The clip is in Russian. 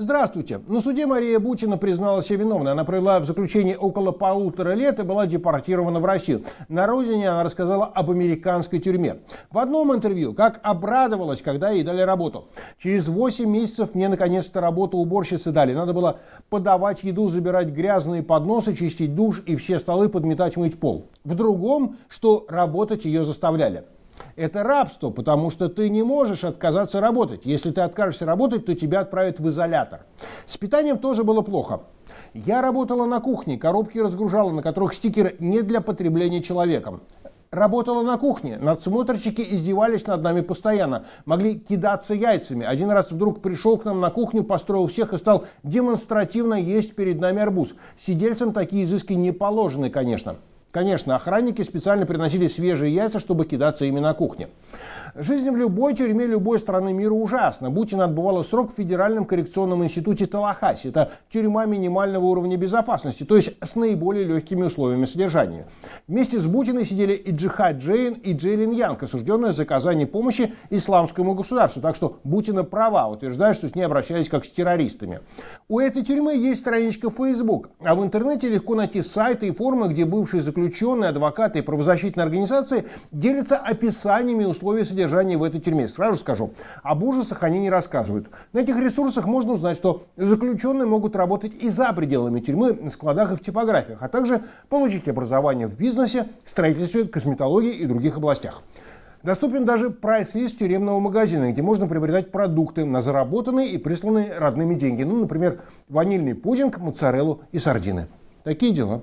Здравствуйте. На суде Мария Бутина призналась себя виновной. Она провела в заключении около полутора лет и была депортирована в Россию. На родине она рассказала об американской тюрьме. В одном интервью, как обрадовалась, когда ей дали работу. Через 8 месяцев мне наконец-то работу уборщицы дали. Надо было подавать еду, забирать грязные подносы, чистить душ и все столы подметать, мыть пол. В другом, что работать ее заставляли. Это рабство, потому что ты не можешь отказаться работать. Если ты откажешься работать, то тебя отправят в изолятор. С питанием тоже было плохо. Я работала на кухне, коробки разгружала, на которых стикеры не для потребления человеком. Работала на кухне, надсмотрщики издевались над нами постоянно, могли кидаться яйцами. Один раз вдруг пришел к нам на кухню, построил всех и стал демонстративно есть перед нами арбуз. Сидельцам такие изыски не положены, конечно. Конечно, охранники специально приносили свежие яйца, чтобы кидаться ими на кухне. Жизнь в любой тюрьме любой страны мира ужасна. Бутина отбывала срок в Федеральном коррекционном институте Талахаси. Это тюрьма минимального уровня безопасности, то есть с наиболее легкими условиями содержания. Вместе с Бутиной сидели и Джихад Джейн, и Джейлин Янг, осужденные за оказание помощи исламскому государству. Так что Бутина права, утверждает, что с ней обращались как с террористами. У этой тюрьмы есть страничка Facebook, а в интернете легко найти сайты и форумы, где бывшие заключенные заключенные, адвокаты и правозащитные организации делятся описаниями условий содержания в этой тюрьме. Сразу скажу, об ужасах они не рассказывают. На этих ресурсах можно узнать, что заключенные могут работать и за пределами тюрьмы, на складах и в типографиях, а также получить образование в бизнесе, строительстве, косметологии и других областях. Доступен даже прайс-лист тюремного магазина, где можно приобретать продукты на заработанные и присланные родными деньги. Ну, например, ванильный пудинг, моцареллу и сардины. Такие дела.